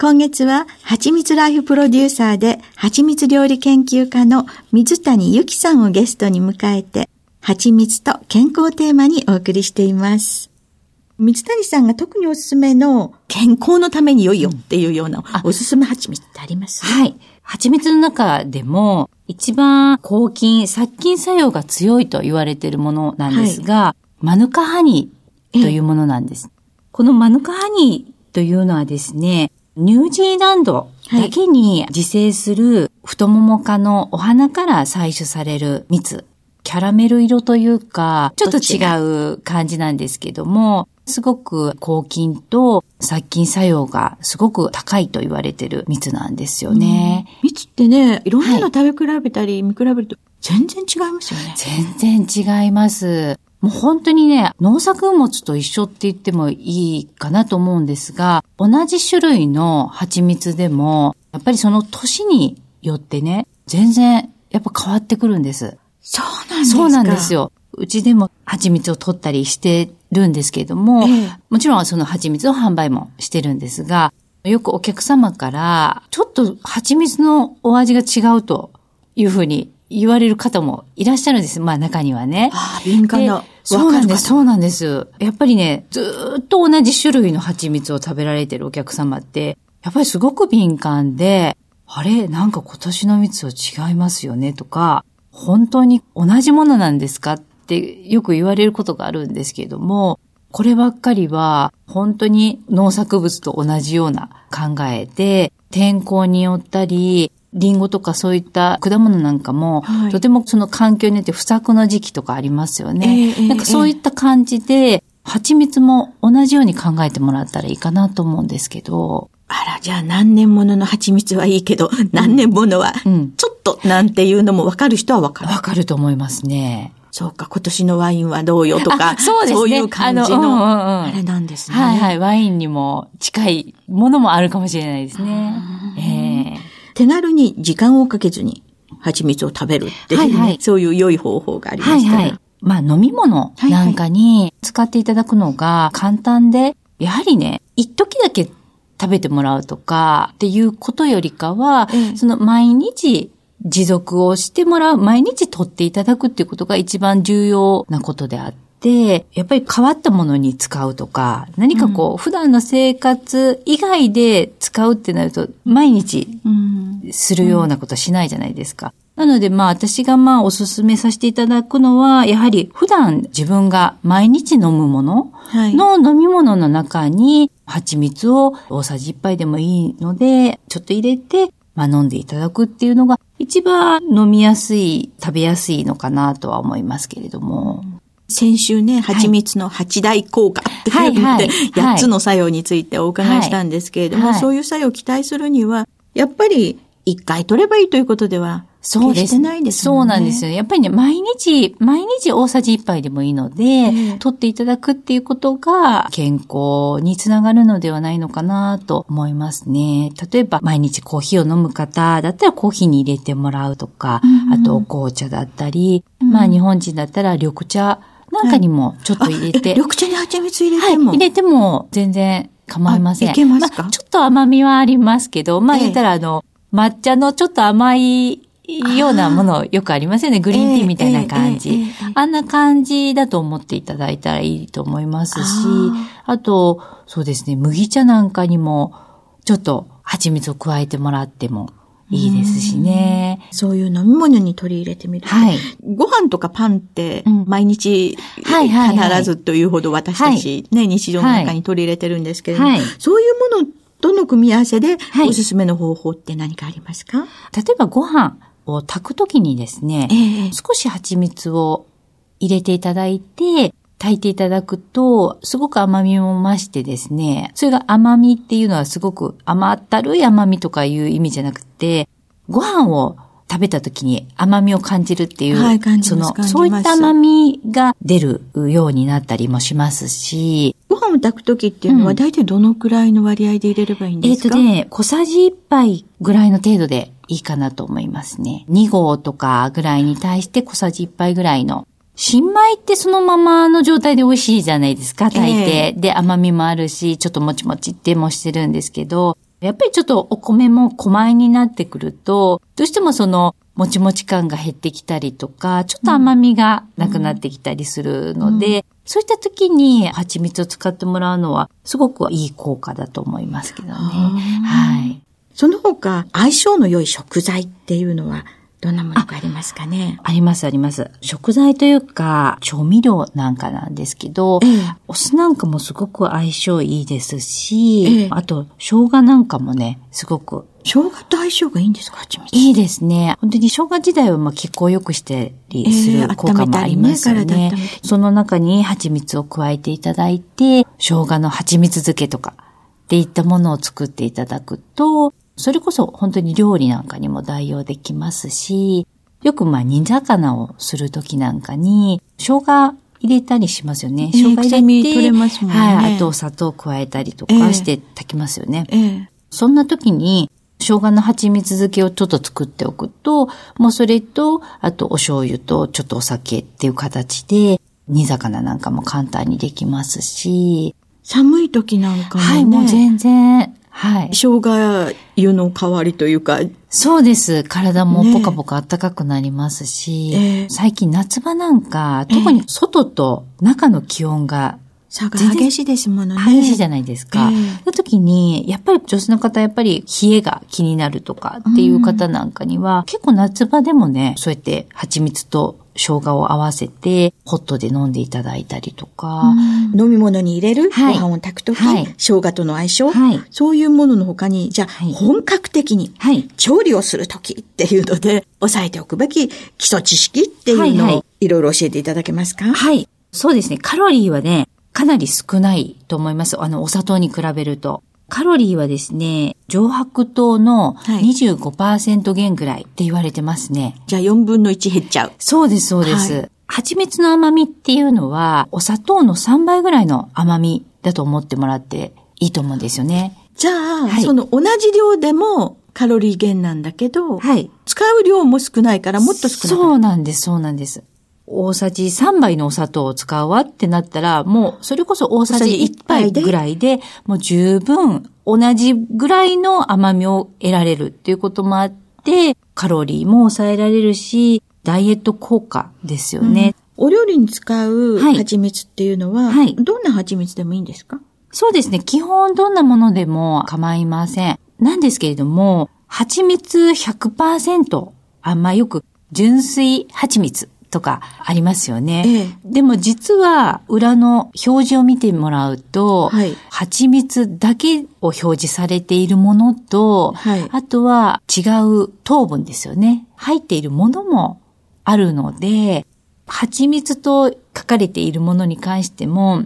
今月は、はちみつライフプロデューサーで、はちみつ料理研究家の水谷ゆきさんをゲストに迎えて、はちみつと健康テーマにお送りしています。水谷さんが特におすすめの健康のために良いよっていうようなおすすめ蜂蜜ってあります？はい。蜂蜜の中でも一番抗菌、殺菌作用が強いと言われているものなんですが、はい、マヌカハニーというものなんです。このマヌカハニーというのはですね、ニュージーランドだけに自生する太もも科のお花から採取される蜜。キャラメル色というか、ちょっと違う感じなんですけども、すごく抗菌と殺菌作用がすごく高いと言われてる蜜なんですよね。蜜ってね、いろんなの食べ比べたり見比べると全然違いますよね。全然違います。もう本当にね、農作物と一緒って言ってもいいかなと思うんですが、同じ種類の蜂蜜でも、やっぱりその年によってね、全然やっぱ変わってくるんです。そうなんですかそうなんですよ。うちでも蜂蜜を取ったりしてるんですけれども、ええ、もちろんその蜂蜜を販売もしてるんですが、よくお客様から、ちょっと蜂蜜のお味が違うというふうに言われる方もいらっしゃるんです。まあ中にはね。ああ、敏感な。そうなんです、そうなんです。やっぱりね、ずっと同じ種類の蜂蜜を食べられてるお客様って、やっぱりすごく敏感で、あれなんか今年の蜜は違いますよねとか、本当に同じものなんですかってよく言われることがあるんですけれども、こればっかりは本当に農作物と同じような考えで、天候によったり、リンゴとかそういった果物なんかも、はい、とてもその環境によって不作の時期とかありますよね。えー、なんかそういった感じで、蜂蜜も同じように考えてもらったらいいかなと思うんですけど。あら、じゃあ何年ものの蜂蜜はいいけど、何年ものは、ちょっとなんていうのも分かる人は分かる。分かると思いますね。そうか、今年のワインはどうよとか、そうですね。そういう感じの、あれなんですね。はいはい。ワインにも近いものもあるかもしれないですね。えー、手軽に時間をかけずに蜂蜜を食べるっていう、ね、はいはい、そういう良い方法がありますから。はいはい。まあ飲み物なんかに使っていただくのが簡単で、やはりね、一時だけ食べてもらうとかっていうことよりかは、ええ、その毎日持続をしてもらう、毎日取っていただくっていうことが一番重要なことであって、やっぱり変わったものに使うとか、何かこう、うん、普段の生活以外で使うってなると、毎日するようなことはしないじゃないですか。なので、まあ、私がまあ、おすすめさせていただくのは、やはり、普段自分が毎日飲むものの飲み物の中に、蜂蜜を大さじ1杯でもいいので、ちょっと入れて、まあ、飲んでいただくっていうのが一番飲みやすい、食べやすいのかなとは思いますけれども。先週ね、蜂蜜の八大効果って言って、はい、8つの作用についてお伺いしたんですけれども、そういう作用を期待するには、やっぱり一回取ればいいということではそうです。してないですそうなんですよ。やっぱりね、毎日、毎日大さじ1杯でもいいので、えー、取っていただくっていうことが健康につながるのではないのかなと思いますね。例えば、毎日コーヒーを飲む方だったらコーヒーに入れてもらうとか、うん、あと紅茶だったり、うん、まあ日本人だったら緑茶なんかにもちょっと入れて。緑茶に蜂蜜入れても、はい、入れても全然構いません。いけますか、まあ、ちょっと甘みはありますけど、まあ言ったらあの、抹茶のちょっと甘いようなものよくありますよね。グリーンティーみたいな感じ。あんな感じだと思っていただいたらいいと思いますし、あと、そうですね、麦茶なんかにも、ちょっと蜂蜜を加えてもらってもいいですしね。そういう飲み物に取り入れてみるはい。ご飯とかパンって毎日必ずというほど私たちね、日常の中に取り入れてるんですけれども、はい、そういうものとの組み合わせでおすすめの方法って何かありますか、例えばご飯、を炊くときにですね、えー、少し蜂蜜を入れていただいて、炊いていただくと、すごく甘みも増してですね、それが甘みっていうのはすごく甘ったるい甘みとかいう意味じゃなくて、ご飯を食べた時に甘みを感じるっていう、はい、その、そういった甘みが出るようになったりもしますし、ご飯を炊く時っていうのは大体どのくらいの割合で入れればいいんですか、えっ、ー、とね、小さじ1杯ぐらいの程度でいいかなと思いますね。2合とかぐらいに対して小さじ1杯ぐらいの。新米ってそのままの状態で美味しいじゃないですか、炊いて。えー、で、甘みもあるし、ちょっともちもちってもしてるんですけど、やっぱりちょっとお米も小米になってくると、どうしてもその、もちもち感が減ってきたりとか、ちょっと甘みがなくなってきたりするので、うんうん、そういった時に蜂蜜を使ってもらうのは、すごくいい効果だと思いますけどね。はい。その他、相性の良い食材っていうのは、どんなものがありますかね？あります、あります。食材というか、調味料なんかなんですけど、ええ、お酢なんかもすごく相性いいですし、え、あと、生姜なんかもね、すごく。生姜と相性がいいんですか？蜂蜜いいですね。本当に生姜自体はまあ血行を良くしてりする効果もありますよね。ねその中に蜂蜜を加えていただいて、生姜の蜂蜜漬けとか、っていったものを作っていただくと、それこそ本当に料理なんかにも代用できますし、よくまあ煮魚をするときなんかに、生姜入れたりしますよね。生姜入れて、れますもんね、はい。あと砂糖を加えたりとかして炊きますよね。ええ、そんな時に、生姜の蜂蜜漬けをちょっと作っておくと、もうそれと、あとお醤油とちょっとお酒っていう形で、煮魚なんかも簡単にできますし。寒い時なんかもね。はい、もう全然はい。生姜湯の代わりというか。そうです。体もポカポカ暖かくなりますし、ねえー、最近夏場なんか、特に外と中の気温が差が激しいですものね。激しいじゃないですか。えー、その時に、やっぱり女性の方、やっぱり冷えが気になるとかっていう方なんかには、うん、結構夏場でもね、そうやって蜂蜜と生姜を合わせて、ホットで飲んでいただいたりとか。飲み物に入れる、はい、ご飯を炊くとき、はい、生姜との相性、はい、そういうものの他に、じゃあ、本格的に、調理をするときっていうので、押さえておくべき基礎知識っていうのを、いろいろ教えていただけますか？はい。そうですね。カロリーはね、かなり少ないと思います。あの、お砂糖に比べると。カロリーはですね、上白糖の25%減ぐらいって言われてますね。はい、じゃあ4分の1減っちゃう。そうです、そうです。はい、蜂蜜の甘みっていうのは、お砂糖の3倍ぐらいの甘みだと思ってもらっていいと思うんですよね。じゃあ、はい、その同じ量でもカロリー減なんだけど、はい、使う量も少ないからもっと少ない。そうなんです、そうなんです。大さじ3杯のお砂糖を使うわってなったら、もうそれこそ大さじ1杯ぐらいで、もう十分同じぐらいの甘みを得られるっていうこともあって、カロリーも抑えられるし、ダイエット効果ですよね。うん、お料理に使う蜂蜜っていうのは、はい、どんな蜂蜜でもいいんですか？そうですね。基本どんなものでも構いません。なんですけれども、蜂蜜100%、あんまよく純粋蜂蜜とかありますよね。ええ、でも実は裏の表示を見てもらうと、はい、蜂蜜だけを表示されているものと、はい、あとは違う糖分ですよね。入っているものもあるので、蜂蜜と書かれているものに関しても、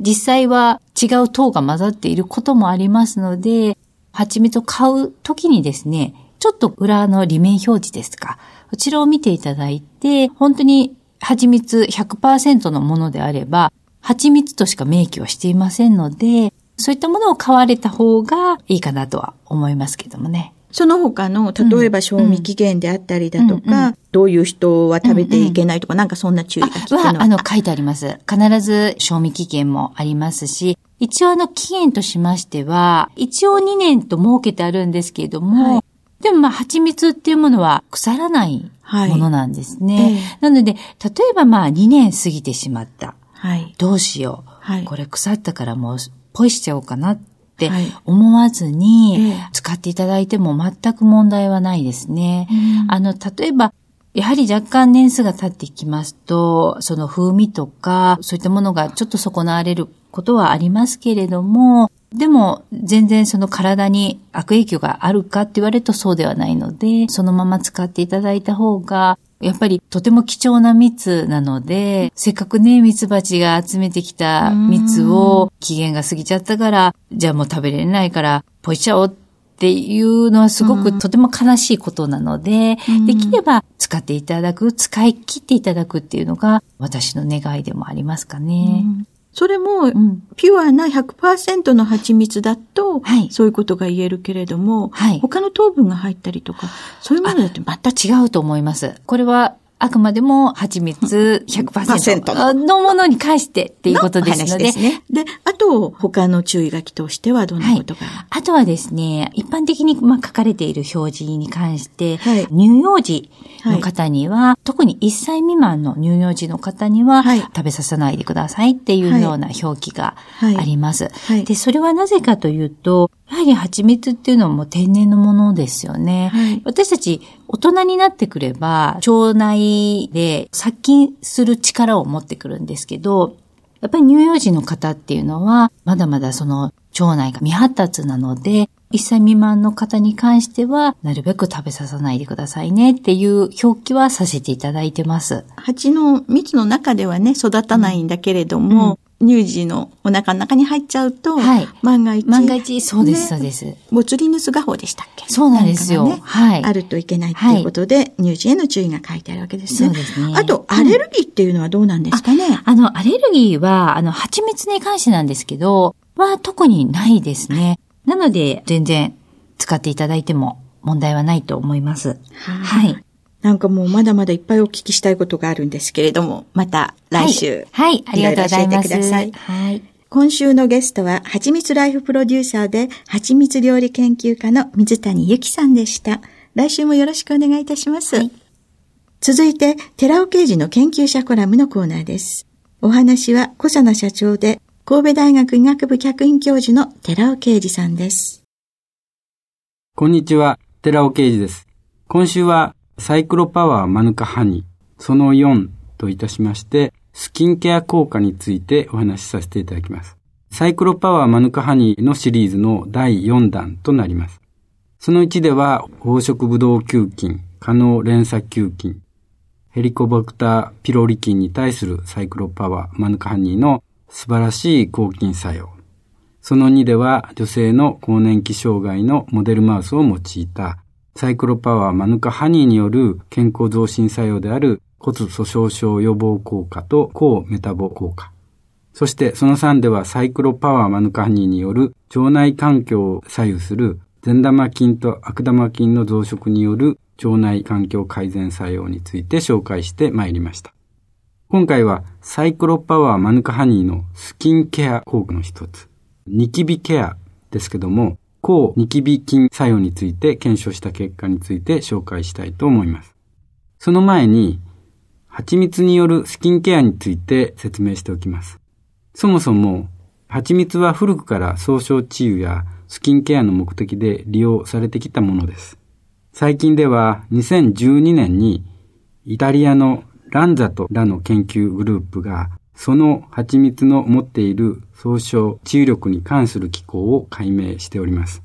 実際は違う糖が混ざっていることもありますので、蜂蜜を買うときにですね、ちょっと裏の裏面表示ですか、こちらを見ていただいて、本当に蜂蜜100%のものであれば、蜂蜜としか明記はしていませんので、そういったものを買われた方がいいかなとは思いますけどもね。その他の、例えば賞味期限であったりだとか、うんうん、どういう人は食べていけないとか、うんうん、なんかそんな注意が聞くの。は、あの、書いてあります。必ず賞味期限もありますし、一応あの期限としましては、一応2年と設けてあるんですけれども、はい、でもまあ蜂蜜っていうものは腐らないものなんですね。はいえー、なので、例えばまあ2年過ぎてしまった。はい、どうしよう、はい。これ腐ったからもうポイしちゃおうかなって思わずに、使っていただいても全く問題はないですね。あの、例えば、やはり若干年数が経ってきますと、その風味とか、そういったものがちょっと損なわれることはありますけれども、でも全然その体に悪影響があるかって言われるとそうではないので、そのまま使っていただいた方が、やっぱりとても貴重な蜜なので、せっかくね、蜜蜂が集めてきた蜜を期限が過ぎちゃったから、じゃあもう食べれないから、ポイしちゃおうっていうのはすごくとても悲しいことなので、できれば使っていただく、使い切っていただくっていうのが私の願いでもありますかね。それも、ピュアな100%の蜂蜜だと、はい、そういうことが言えるけれども、はい、他の糖分が入ったりとか、そういうものだってまた違うと思います。これはあくまでも蜂蜜100%の。ものに関してっていうことですので。ですね。で、あと、他の注意書きとしてはどんなことが、はい、あとはですね、一般的にまあ書かれている表示に関して、はい、乳幼児の方には、はい、特に1歳未満の乳幼児の方には、食べさせないでくださいっていうような表記があります。で、それはなぜかというと、やはり蜂蜜っていうのも天然のものですよね。はい、私たち大人になってくれば、腸内で殺菌する力を持ってくるんですけど、やっぱり乳幼児の方っていうのは、まだまだその腸内が未発達なので、1歳未満の方に関しては、なるべく食べさせないでくださいねっていう表記はさせていただいてます。蜂の蜜の中ではね、育たないんだけれども、乳児のお腹の中に入っちゃうと、はい、万が一。万が一、そうです、そうです。ボツリヌス画法でしたっけ？そうなんですよ。ね、はい。あるといけないということで、はい、乳児への注意が書いてあるわけですね。そうですね。あと、アレルギーっていうのはどうなんですかね、ああの、アレルギーは、あの、蜂蜜に関してなんですけど、は特にないですね。なので、全然使っていただいても問題はないと思います。はい。なんかもうまだまだいっぱいお聞きしたいことがあるんですけれども、また来週。はい、はい、ありがとうございます。教えてください。はい。今週のゲストは、はちみつライフプロデューサーで、はちみつ料理研究家の水谷ゆきさんでした。来週もよろしくお願いいたします。はい、続いて、寺尾刑事の研究者コラムのコーナーです。お話は、小佐奈社長で、神戸大学医学部客員教授の寺尾啓二さんです。こんにちは、寺尾啓二です。今週はサイクロパワーマヌカハニー、その4といたしまして、スキンケア効果についてお話しさせていただきます。サイクロパワーマヌカハニーのシリーズの第4弾となります。その1では、黄色ブドウ球菌、可能連鎖球菌、ヘリコバクターピロリ菌に対するサイクロパワーマヌカハニーの素晴らしい抗菌作用。その2では、女性の更年期障害のモデルマウスを用いたサイクロパワーマヌカハニーによる健康増進作用である骨粗鬆症予防効果と抗メタボ効果。そしてその3ではサイクロパワーマヌカハニーによる腸内環境を左右する善玉菌と悪玉菌の増殖による腸内環境改善作用について紹介してまいりました。今回はサイクロパワーマヌカハニーのスキンケア効果の一つ、ニキビケアですけども、抗ニキビ菌作用について検証した結果について紹介したいと思います。その前に、蜂蜜によるスキンケアについて説明しておきます。そもそも、蜂蜜は古くから総称治癒やスキンケアの目的で利用されてきたものです。最近では2012年にイタリアのランザトらの研究グループがその蜂蜜の持っている総称治癒力に関する機構を解明しております。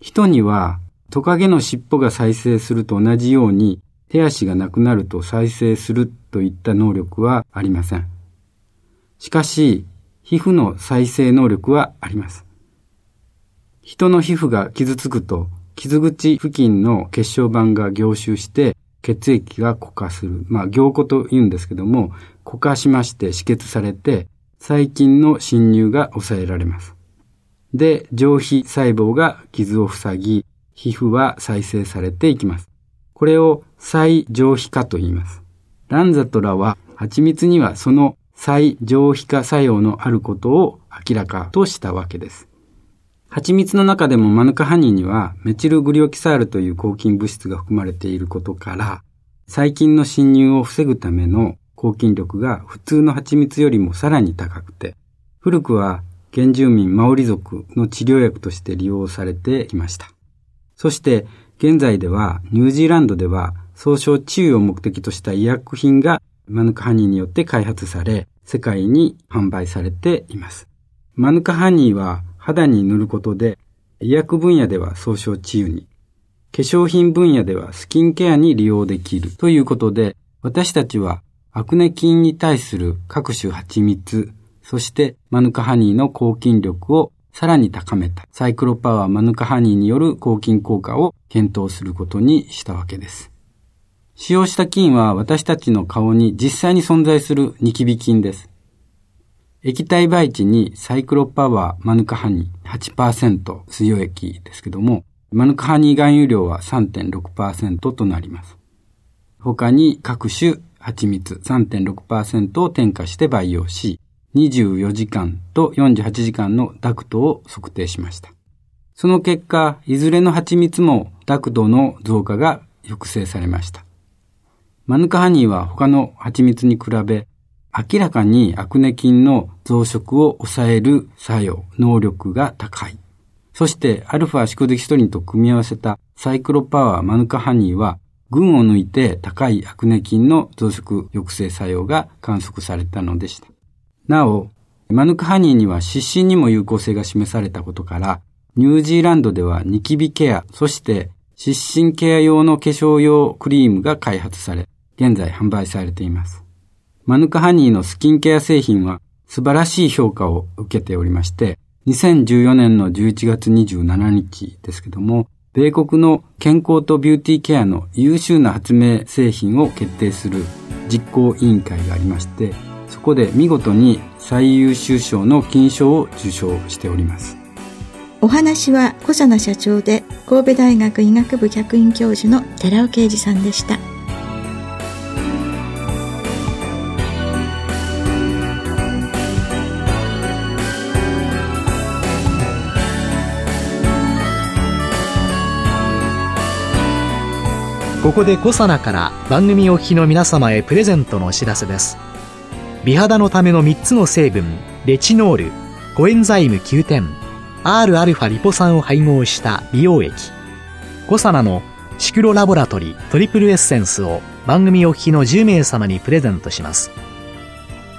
人にはトカゲの尻尾が再生すると同じように手足がなくなると再生するといった能力はありません。しかし、皮膚の再生能力はあります。人の皮膚が傷つくと、傷口付近の血小板が凝集して血液が固化する。まあ、凝固と言うんですけども、固化しまして止血されて、細菌の侵入が抑えられます。で、上皮細胞が傷を塞ぎ、皮膚は再生されていきます。これを再上皮化と言います。ランザトラは蜂蜜にはその再上皮化作用のあることを明らかとしたわけです。蜂蜜の中でもマヌカハニーにはメチルグリオキサールという抗菌物質が含まれていることから、細菌の侵入を防ぐための抗菌力が普通の蜂蜜よりもさらに高くて、古くは原住民マオリ族の治療薬として利用されてきました。そして現在ではニュージーランドでは総称治癒を目的とした医薬品がマヌカハニーによって開発され、世界に販売されています。マヌカハニーは肌に塗ることで、医薬分野では総称治癒に、化粧品分野ではスキンケアに利用できるということで、私たちはアクネ菌に対する各種蜂蜜、そしてマヌカハニーの抗菌力をさらに高めたサイクロパワーマヌカハニーによる抗菌効果を検討することにしたわけです。使用した菌は私たちの顔に実際に存在するニキビ菌です。液体培地にサイクロパワーマヌカハニー8%水溶液ですけども、マヌカハニー含有量は3.6%となります。他に各種蜂蜜3.6%を添加して培養し、24時間と48時間のダクトを測定しました。その結果、いずれの蜂蜜もダクトの増加が抑制されました。マヌカハニーは他の蜂蜜に比べ、明らかにアクネ菌の増殖を抑える作用、能力が高い。そして、アルファシコデキストリンと組み合わせたサイクロパワーマヌカハニーは、群を抜いて高いアクネ菌の増殖抑制作用が観測されたのでした。なお、マヌカハニーには湿疹にも有効性が示されたことから、ニュージーランドではニキビケア、そして湿疹ケア用の化粧用クリームが開発され、現在販売されています。マヌカハニーのスキンケア製品は素晴らしい評価を受けておりまして、2014年の11月27日ですけども、米国の健康とビューティーケアの優秀な発明製品を決定する実行委員会がありまして、そこで見事に最優秀賞の金賞を受賞しております。お話は小佐奈社長で神戸大学医学部客員教授の寺尾啓二さんでした。ここでコサナから番組お聞きの皆様へプレゼントのお知らせです。美肌のための3つの成分レチノールコエンザイム9点 Rα リポ酸を配合した美容液。コサナのシクロラボラトリトリプルエッセンスを番組お聞きの10名様にプレゼントします。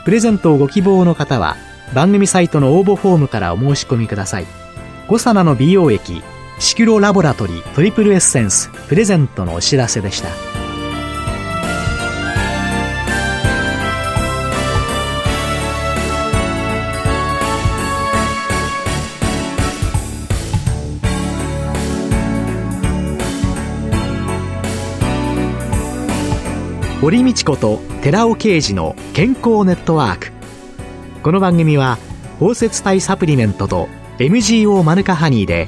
プレゼントをご希望の方は番組サイトの応募フォームからお申し込みください。コサナの美容液シクロラボラトリートリプルエッセンスプレゼントのお知らせでした。堀道子と寺尾啓二の健康ネットワーク。この番組は包摂体サプリメントと MGO マヌカハニーで